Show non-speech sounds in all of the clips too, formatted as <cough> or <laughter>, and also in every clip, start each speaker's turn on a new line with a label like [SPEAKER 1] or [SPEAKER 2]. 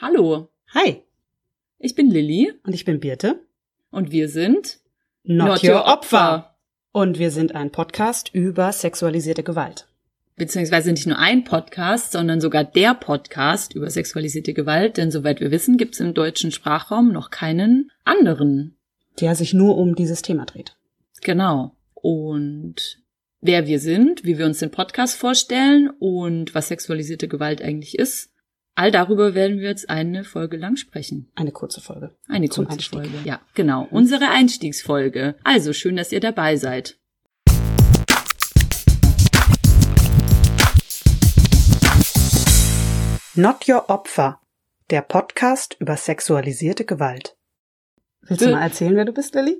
[SPEAKER 1] Hallo,
[SPEAKER 2] Hi,
[SPEAKER 1] ich bin Lilly
[SPEAKER 2] und ich bin Birte.
[SPEAKER 1] und wir sind
[SPEAKER 2] Not, Your Opfer. Und wir sind ein Podcast über sexualisierte Gewalt.
[SPEAKER 1] Beziehungsweise nicht nur ein Podcast, sondern sogar der Podcast über sexualisierte Gewalt, denn soweit wir wissen, gibt es im deutschen Sprachraum noch keinen anderen.
[SPEAKER 2] Der sich nur um dieses Thema dreht.
[SPEAKER 1] Genau. Und wer wir sind, wie wir uns den Podcast vorstellen und was sexualisierte Gewalt eigentlich ist, all darüber werden wir jetzt eine Folge lang sprechen.
[SPEAKER 2] Eine kurze Folge.
[SPEAKER 1] Eine
[SPEAKER 2] Zum
[SPEAKER 1] kurze
[SPEAKER 2] Einstieg.
[SPEAKER 1] Folge. Ja, genau. Unsere Einstiegsfolge. Also schön, dass ihr dabei seid.
[SPEAKER 2] Not Your Opfer. Der Podcast über sexualisierte Gewalt. Willst du
[SPEAKER 1] Will-
[SPEAKER 2] mal erzählen, wer du bist, Lilly?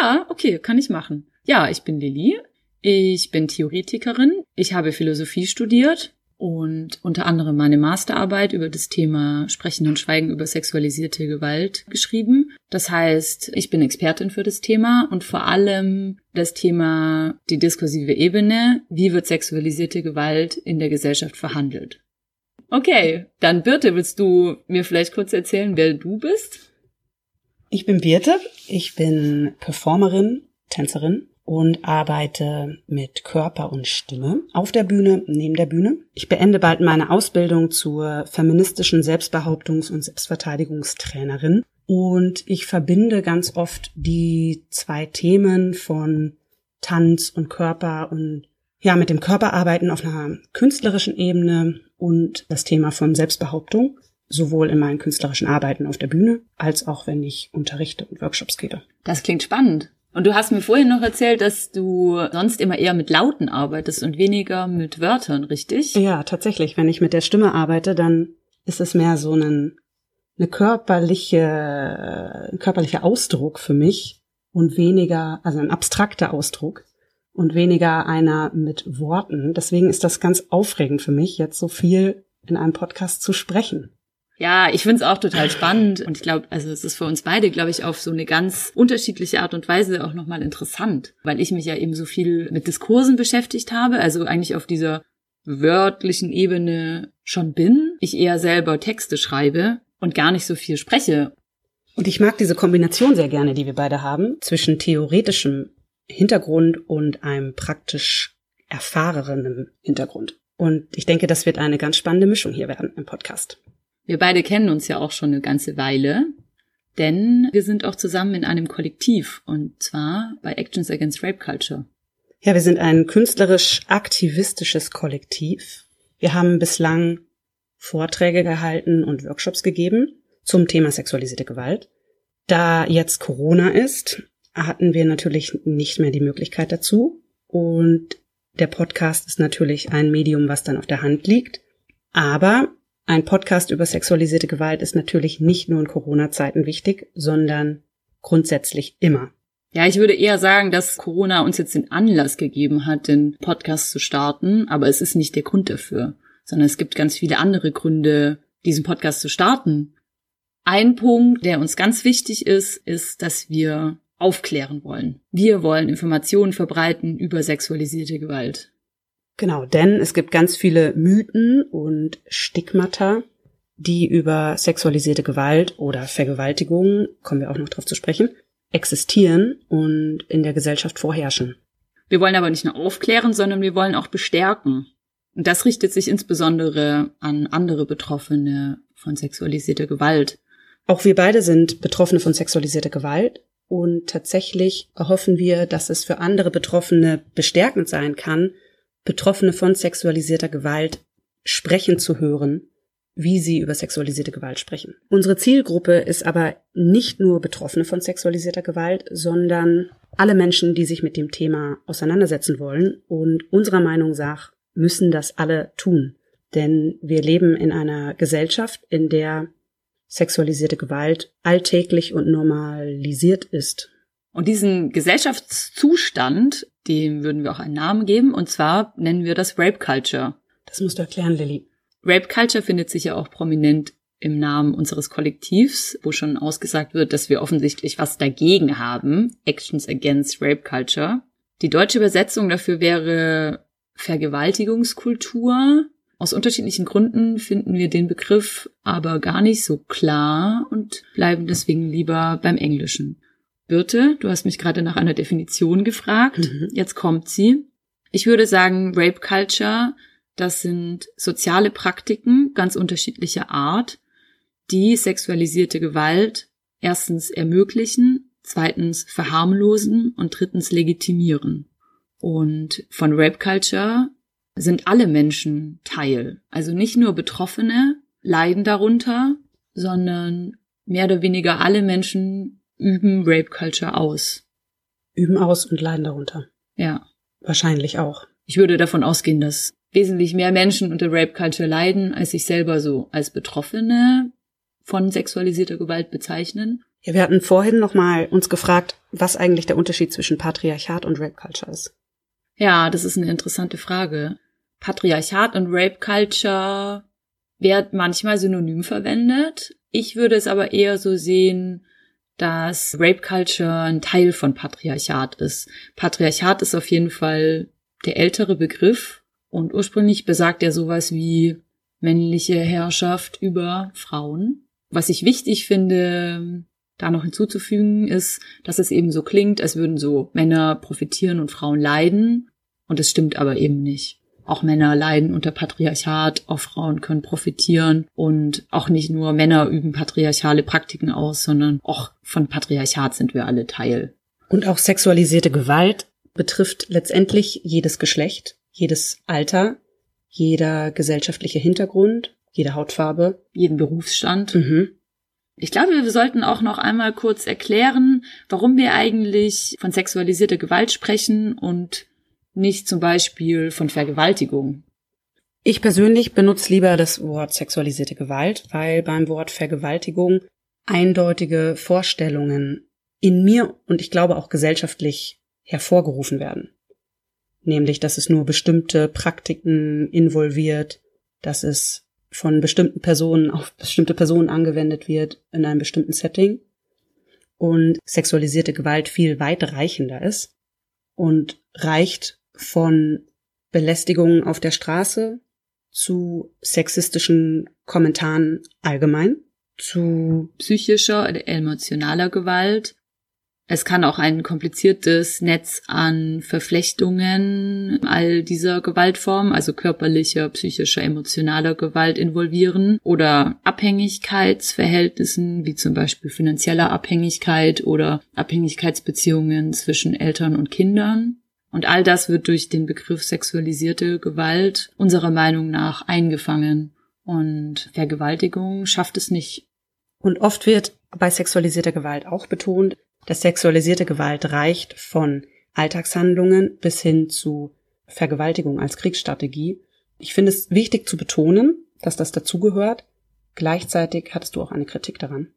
[SPEAKER 1] Ja, okay, kann ich machen. Ja, ich bin Lilly. Ich bin Theoretikerin. Ich habe Philosophie studiert und unter anderem meine Masterarbeit über das Thema Sprechen und Schweigen über sexualisierte Gewalt geschrieben. Das heißt, ich bin Expertin für das Thema und vor allem das Thema die diskursive Ebene. Wie wird sexualisierte Gewalt in der Gesellschaft verhandelt? Okay, dann Birte, willst du mir vielleicht kurz erzählen, wer du bist?
[SPEAKER 2] Ich bin Birte. Ich bin Performerin, Tänzerin und arbeite mit Körper und Stimme auf der Bühne, neben der Bühne. Ich beende bald meine Ausbildung zur feministischen Selbstbehauptungs- und Selbstverteidigungstrainerin und ich verbinde ganz oft die zwei Themen von Tanz und Körper und ja, mit dem Körperarbeiten auf einer künstlerischen Ebene und das Thema von Selbstbehauptung sowohl in meinen künstlerischen Arbeiten auf der Bühne als auch wenn ich unterrichte und Workshops gebe.
[SPEAKER 1] Das klingt spannend. Und du hast mir vorhin noch erzählt, dass du sonst immer eher mit Lauten arbeitest und weniger mit Wörtern, richtig?
[SPEAKER 2] Ja, tatsächlich. Wenn ich mit der Stimme arbeite, dann ist es mehr so ein, eine körperliche, ein körperlicher Ausdruck für mich und weniger, also ein abstrakter Ausdruck und weniger einer mit Worten. Deswegen ist das ganz aufregend für mich, jetzt so viel in einem Podcast zu sprechen.
[SPEAKER 1] Ja, ich find's auch total spannend und ich glaube, also es ist für uns beide, glaube ich, auf so eine ganz unterschiedliche Art und Weise auch nochmal interessant, weil ich mich ja eben so viel mit Diskursen beschäftigt habe, also eigentlich auf dieser wörtlichen Ebene schon bin. Ich eher selber Texte schreibe und gar nicht so viel spreche.
[SPEAKER 2] Und ich mag diese Kombination sehr gerne, die wir beide haben, zwischen theoretischem Hintergrund und einem praktisch erfahrenen Hintergrund. Und ich denke, das wird eine ganz spannende Mischung hier werden im Podcast.
[SPEAKER 1] Wir beide kennen uns ja auch schon eine ganze Weile, denn wir sind auch zusammen in einem Kollektiv und zwar bei Actions Against Rape Culture.
[SPEAKER 2] Ja, wir sind ein künstlerisch-aktivistisches Kollektiv. Wir haben bislang Vorträge gehalten und Workshops gegeben zum Thema sexualisierte Gewalt. Da jetzt Corona ist, hatten wir natürlich nicht mehr die Möglichkeit dazu. Und der Podcast ist natürlich ein Medium, was dann auf der Hand liegt. Aber ein Podcast über sexualisierte Gewalt ist natürlich nicht nur in Corona-Zeiten wichtig, sondern grundsätzlich immer.
[SPEAKER 1] Ja, ich würde eher sagen, dass Corona uns jetzt den Anlass gegeben hat, den Podcast zu starten, aber es ist nicht der Grund dafür, sondern es gibt ganz viele andere Gründe, diesen Podcast zu starten. Ein Punkt, der uns ganz wichtig ist, ist, dass wir aufklären wollen. Wir wollen Informationen verbreiten über sexualisierte Gewalt.
[SPEAKER 2] Genau, denn es gibt ganz viele Mythen und Stigmata, die über sexualisierte Gewalt oder Vergewaltigung, kommen wir auch noch drauf zu sprechen, existieren und in der Gesellschaft vorherrschen.
[SPEAKER 1] Wir wollen aber nicht nur aufklären, sondern wir wollen auch bestärken. Und das richtet sich insbesondere an andere Betroffene von sexualisierter Gewalt.
[SPEAKER 2] Auch wir beide sind Betroffene von sexualisierter Gewalt und tatsächlich hoffen wir, dass es für andere Betroffene bestärkend sein kann, Betroffene von sexualisierter Gewalt sprechen zu hören, wie sie über sexualisierte Gewalt sprechen. Unsere Zielgruppe ist aber nicht nur Betroffene von sexualisierter Gewalt, sondern alle Menschen, die sich mit dem Thema auseinandersetzen wollen und unserer Meinung nach müssen das alle tun. Denn wir leben in einer Gesellschaft, in der sexualisierte Gewalt alltäglich und normalisiert ist.
[SPEAKER 1] Und diesen Gesellschaftszustand, dem würden wir auch einen Namen geben, und zwar nennen wir das Rape Culture.
[SPEAKER 2] Das musst du erklären, Lilly.
[SPEAKER 1] Rape Culture findet sich ja auch prominent im Namen unseres Kollektivs, wo schon ausgesagt wird, dass wir offensichtlich was dagegen haben. Actions Against Rape Culture. Die deutsche Übersetzung dafür wäre Vergewaltigungskultur. Aus unterschiedlichen Gründen finden wir den Begriff aber gar nicht so klar und bleiben deswegen lieber beim Englischen. Birte, du hast mich gerade nach einer Definition gefragt. Mhm. Jetzt kommt sie. Ich würde sagen, Rape Culture, das sind soziale Praktiken ganz unterschiedlicher Art, die sexualisierte Gewalt erstens ermöglichen, zweitens verharmlosen und drittens legitimieren. Und von Rape Culture sind alle Menschen Teil. Also nicht nur Betroffene leiden darunter, sondern mehr oder weniger alle Menschen üben Rape Culture aus.
[SPEAKER 2] Üben aus und leiden darunter.
[SPEAKER 1] Ja.
[SPEAKER 2] Wahrscheinlich auch.
[SPEAKER 1] Ich würde davon ausgehen, dass wesentlich mehr Menschen unter Rape Culture leiden, als sich selber so als Betroffene von sexualisierter Gewalt bezeichnen.
[SPEAKER 2] Ja, wir hatten vorhin noch mal uns gefragt, was eigentlich der Unterschied zwischen Patriarchat und Rape Culture ist.
[SPEAKER 1] Ja, das ist eine interessante Frage. Patriarchat und Rape Culture wird manchmal synonym verwendet. Ich würde es aber eher so sehen, dass Rape Culture ein Teil von Patriarchat ist. Patriarchat ist auf jeden Fall der ältere Begriff und ursprünglich besagt er sowas wie männliche Herrschaft über Frauen. Was ich wichtig finde, da noch hinzuzufügen, ist, dass es eben so klingt, als würden so Männer profitieren und Frauen leiden. Und es stimmt aber eben nicht. Auch Männer leiden unter Patriarchat, auch Frauen können profitieren und auch nicht nur Männer üben patriarchale Praktiken aus, sondern auch von Patriarchat sind wir alle Teil.
[SPEAKER 2] Und auch sexualisierte Gewalt betrifft letztendlich jedes Geschlecht, jedes Alter, jeder gesellschaftliche Hintergrund, jede Hautfarbe,
[SPEAKER 1] jeden Berufsstand. Mhm. Ich glaube, wir sollten auch noch einmal kurz erklären, warum wir eigentlich von sexualisierter Gewalt sprechen und nicht zum Beispiel von Vergewaltigung.
[SPEAKER 2] Ich persönlich benutze lieber das Wort sexualisierte Gewalt, weil beim Wort Vergewaltigung eindeutige Vorstellungen in mir und ich glaube auch gesellschaftlich hervorgerufen werden. Nämlich, dass es nur bestimmte Praktiken involviert, dass es von bestimmten Personen auf bestimmte Personen angewendet wird in einem bestimmten Setting und sexualisierte Gewalt viel weitreichender ist und reicht von Belästigungen auf der Straße zu sexistischen Kommentaren allgemein,
[SPEAKER 1] zu psychischer oder emotionaler Gewalt. Es kann auch ein kompliziertes Netz an Verflechtungen all dieser Gewaltformen, also körperlicher, psychischer, emotionaler Gewalt involvieren oder Abhängigkeitsverhältnissen, wie zum Beispiel finanzieller Abhängigkeit oder Abhängigkeitsbeziehungen zwischen Eltern und Kindern. Und all das wird durch den Begriff sexualisierte Gewalt unserer Meinung nach eingefangen. Und Vergewaltigung schafft es nicht.
[SPEAKER 2] Und oft wird bei sexualisierter Gewalt auch betont, dass sexualisierte Gewalt reicht von Alltagshandlungen bis hin zu Vergewaltigung als Kriegsstrategie. Ich finde es wichtig zu betonen, dass das dazugehört. Gleichzeitig hattest du auch eine Kritik daran.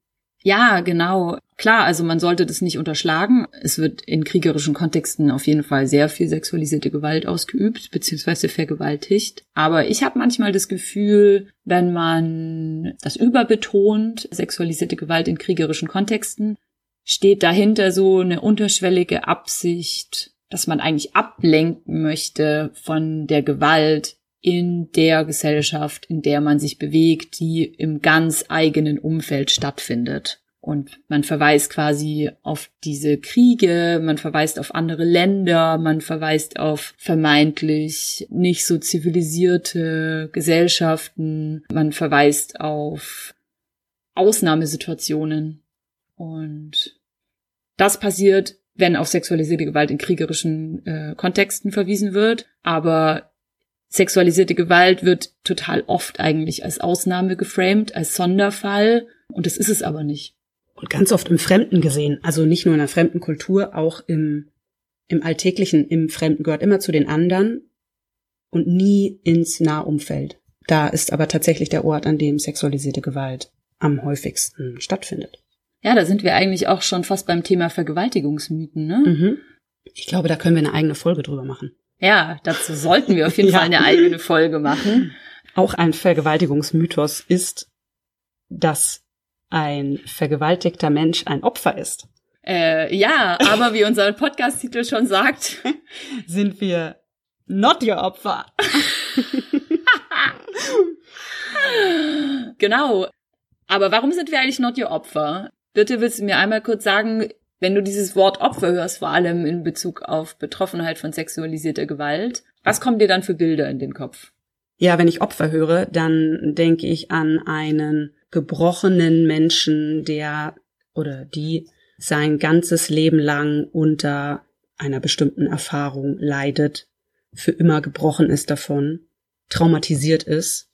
[SPEAKER 1] Ja, genau. Klar, also man sollte das nicht unterschlagen. Es wird in kriegerischen Kontexten auf jeden Fall sehr viel sexualisierte Gewalt ausgeübt, beziehungsweise vergewaltigt. Aber ich habe manchmal das Gefühl, wenn man das überbetont, sexualisierte Gewalt in kriegerischen Kontexten, steht dahinter so eine unterschwellige Absicht, dass man eigentlich ablenken möchte von der Gewalt, in der Gesellschaft, in der man sich bewegt, die im ganz eigenen Umfeld stattfindet. Und man verweist quasi auf diese Kriege, man verweist auf andere Länder, man verweist auf vermeintlich nicht so zivilisierte Gesellschaften, man verweist auf Ausnahmesituationen. Und das passiert, wenn auf sexualisierte Gewalt in kriegerischen äh, Kontexten verwiesen wird. Aber Sexualisierte Gewalt wird total oft eigentlich als Ausnahme geframed, als Sonderfall. Und das ist es aber nicht.
[SPEAKER 2] Und ganz oft im Fremden gesehen. Also nicht nur in der fremden Kultur, auch im, im Alltäglichen, im Fremden gehört immer zu den anderen und nie ins Nahumfeld. Da ist aber tatsächlich der Ort, an dem sexualisierte Gewalt am häufigsten stattfindet.
[SPEAKER 1] Ja, da sind wir eigentlich auch schon fast beim Thema Vergewaltigungsmythen, ne?
[SPEAKER 2] Mhm. Ich glaube, da können wir eine eigene Folge drüber machen.
[SPEAKER 1] Ja, dazu sollten wir auf jeden <laughs> ja. Fall eine eigene Folge machen.
[SPEAKER 2] Auch ein Vergewaltigungsmythos ist, dass ein vergewaltigter Mensch ein Opfer ist.
[SPEAKER 1] Äh, ja, aber wie unser Podcast-Titel schon sagt, <laughs>
[SPEAKER 2] sind wir not your Opfer. <laughs>
[SPEAKER 1] Genau. Aber warum sind wir eigentlich not your Opfer? Bitte willst du mir einmal kurz sagen, wenn du dieses Wort Opfer hörst, vor allem in Bezug auf Betroffenheit von sexualisierter Gewalt, was kommen dir dann für Bilder in den Kopf?
[SPEAKER 2] Ja, wenn ich Opfer höre, dann denke ich an einen gebrochenen Menschen, der oder die sein ganzes Leben lang unter einer bestimmten Erfahrung leidet, für immer gebrochen ist davon, traumatisiert ist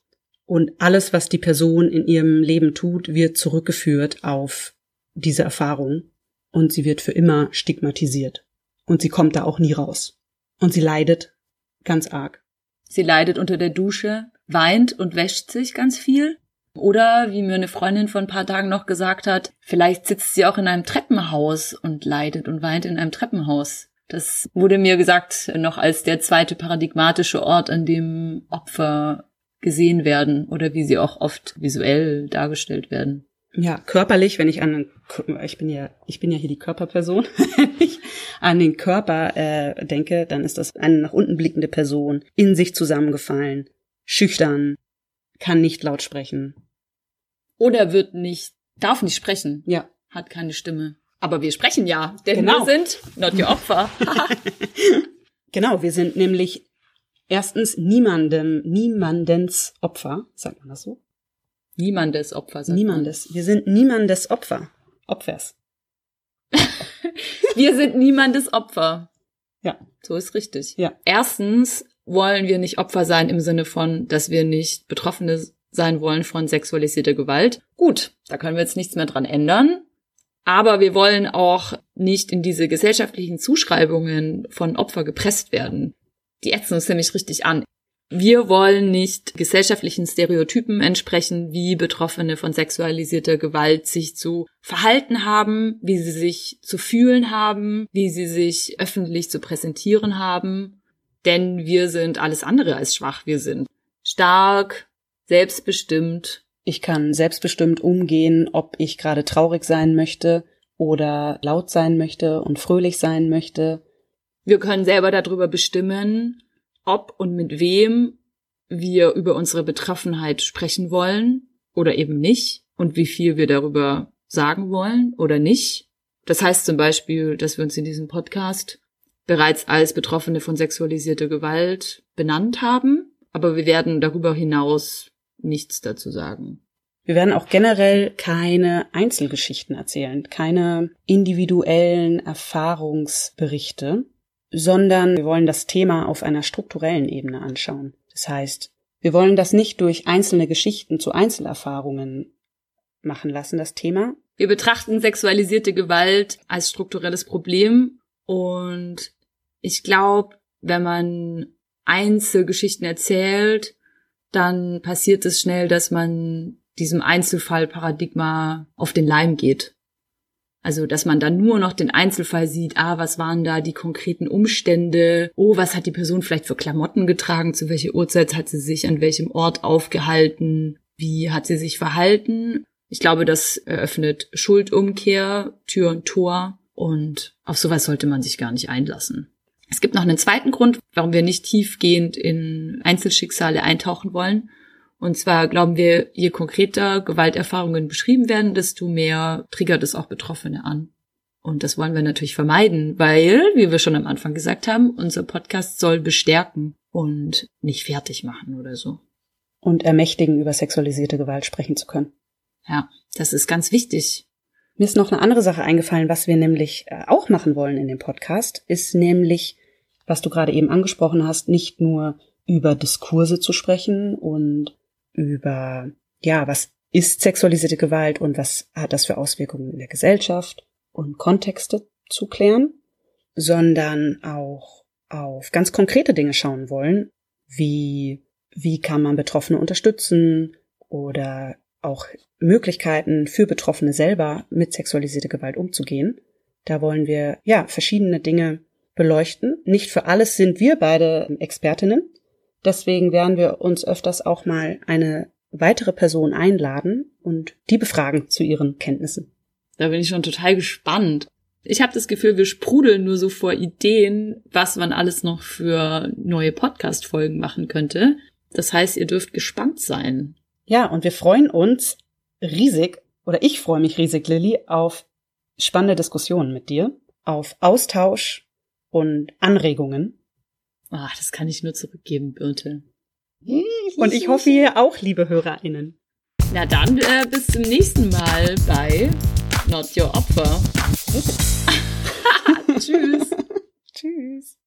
[SPEAKER 2] und alles, was die Person in ihrem Leben tut, wird zurückgeführt auf diese Erfahrung und sie wird für immer stigmatisiert. Und sie kommt da auch nie raus. Und sie leidet ganz arg.
[SPEAKER 1] Sie leidet unter der Dusche, weint und wäscht sich ganz viel. Oder, wie mir eine Freundin vor ein paar Tagen noch gesagt hat, vielleicht sitzt sie auch in einem Treppenhaus und leidet und weint in einem Treppenhaus. Das wurde mir gesagt noch als der zweite paradigmatische Ort, an dem Opfer gesehen werden oder wie sie auch oft visuell dargestellt werden.
[SPEAKER 2] Ja, körperlich, wenn ich an ich bin ja ich bin ja hier die Körperperson, <laughs> wenn ich an den Körper äh, denke, dann ist das eine nach unten blickende Person, in sich zusammengefallen, schüchtern, kann nicht laut sprechen.
[SPEAKER 1] Oder wird nicht, darf nicht sprechen.
[SPEAKER 2] Ja.
[SPEAKER 1] Hat keine Stimme. Aber wir sprechen ja, denn
[SPEAKER 2] Genau.
[SPEAKER 1] wir sind not your Opfer. <laughs> <laughs>
[SPEAKER 2] Genau, wir sind nämlich erstens niemandem, niemandens Opfer, sagt man das so?
[SPEAKER 1] Niemandes Opfer. sagt man.
[SPEAKER 2] Niemandes. Wir sind niemandes Opfer. Opfers. <laughs>
[SPEAKER 1] Wir sind niemandes Opfer.
[SPEAKER 2] Ja.
[SPEAKER 1] So ist richtig.
[SPEAKER 2] Ja.
[SPEAKER 1] Erstens wollen wir nicht Opfer sein im Sinne von, dass wir nicht Betroffene sein wollen von sexualisierter Gewalt. Gut, da können wir jetzt nichts mehr dran ändern. Aber wir wollen auch nicht in diese gesellschaftlichen Zuschreibungen von Opfer gepresst werden. Die ätzen uns nämlich richtig an. Wir wollen nicht gesellschaftlichen Stereotypen entsprechen, wie Betroffene von sexualisierter Gewalt sich zu verhalten haben, wie sie sich zu fühlen haben, wie sie sich öffentlich zu präsentieren haben. Denn wir sind alles andere als schwach. Wir sind stark, selbstbestimmt.
[SPEAKER 2] Ich kann selbstbestimmt umgehen, ob ich gerade traurig sein möchte oder laut sein möchte und fröhlich sein möchte.
[SPEAKER 1] Wir können selber darüber bestimmen, ob und mit wem wir über unsere Betroffenheit sprechen wollen oder eben nicht und wie viel wir darüber sagen wollen oder nicht. Das heißt zum Beispiel, dass wir uns in diesem Podcast bereits als Betroffene von sexualisierter Gewalt benannt haben, aber wir werden darüber hinaus nichts dazu sagen.
[SPEAKER 2] Wir werden auch generell keine Einzelgeschichten erzählen, keine individuellen Erfahrungsberichte, sondern wir wollen das Thema auf einer strukturellen Ebene anschauen. Das heißt, wir wollen das nicht durch einzelne Geschichten zu Einzelerfahrungen machen lassen, das Thema.
[SPEAKER 1] Wir betrachten sexualisierte Gewalt als strukturelles Problem und ich glaube, wenn man Einzelgeschichten erzählt, dann passiert es schnell, dass man diesem Einzelfallparadigma auf den Leim geht. Also, dass man dann nur noch den Einzelfall sieht, ah, was waren da die konkreten Umstände, oh, was hat die Person vielleicht für Klamotten getragen, zu welcher Uhrzeit hat sie sich an welchem Ort aufgehalten, wie hat sie sich verhalten. Ich glaube, das eröffnet Schuldumkehr, Tür und Tor und auf sowas sollte man sich gar nicht einlassen. Es gibt noch einen zweiten Grund, warum wir nicht tiefgehend in Einzelschicksale eintauchen wollen. Und zwar glauben wir, je konkreter Gewalterfahrungen beschrieben werden, desto mehr triggert es auch Betroffene an. Und das wollen wir natürlich vermeiden, weil, wie wir schon am Anfang gesagt haben, unser Podcast soll bestärken und nicht fertig machen oder so.
[SPEAKER 2] Und ermächtigen, über sexualisierte Gewalt sprechen zu können.
[SPEAKER 1] Ja, das ist ganz wichtig.
[SPEAKER 2] Mir ist noch eine andere Sache eingefallen, was wir nämlich äh, auch machen wollen in dem Podcast, ist nämlich, was du gerade eben angesprochen hast, nicht nur über Diskurse zu sprechen und über, ja, was ist sexualisierte Gewalt und was hat das für Auswirkungen in der Gesellschaft und Kontexte zu klären, sondern auch auf ganz konkrete Dinge schauen wollen, wie, wie kann man Betroffene unterstützen oder auch Möglichkeiten für Betroffene selber mit sexualisierter Gewalt umzugehen. Da wollen wir, ja, verschiedene Dinge beleuchten. Nicht für alles sind wir beide Expertinnen. Deswegen werden wir uns öfters auch mal eine weitere Person einladen und die befragen zu ihren Kenntnissen.
[SPEAKER 1] Da bin ich schon total gespannt. Ich habe das Gefühl, wir sprudeln nur so vor Ideen, was man alles noch für neue Podcast-Folgen machen könnte. Das heißt, ihr dürft gespannt sein.
[SPEAKER 2] Ja, und wir freuen uns riesig, oder ich freue mich riesig, Lilly, auf spannende Diskussionen mit dir, auf Austausch und Anregungen.
[SPEAKER 1] Ach, das kann ich nur zurückgeben, Birte.
[SPEAKER 2] Hm, und ich hoffe, ihr auch, liebe HörerInnen.
[SPEAKER 1] Na dann, äh, bis zum nächsten Mal bei Not Your Opfer. <laughs> Tschüss. <laughs> Tschüss.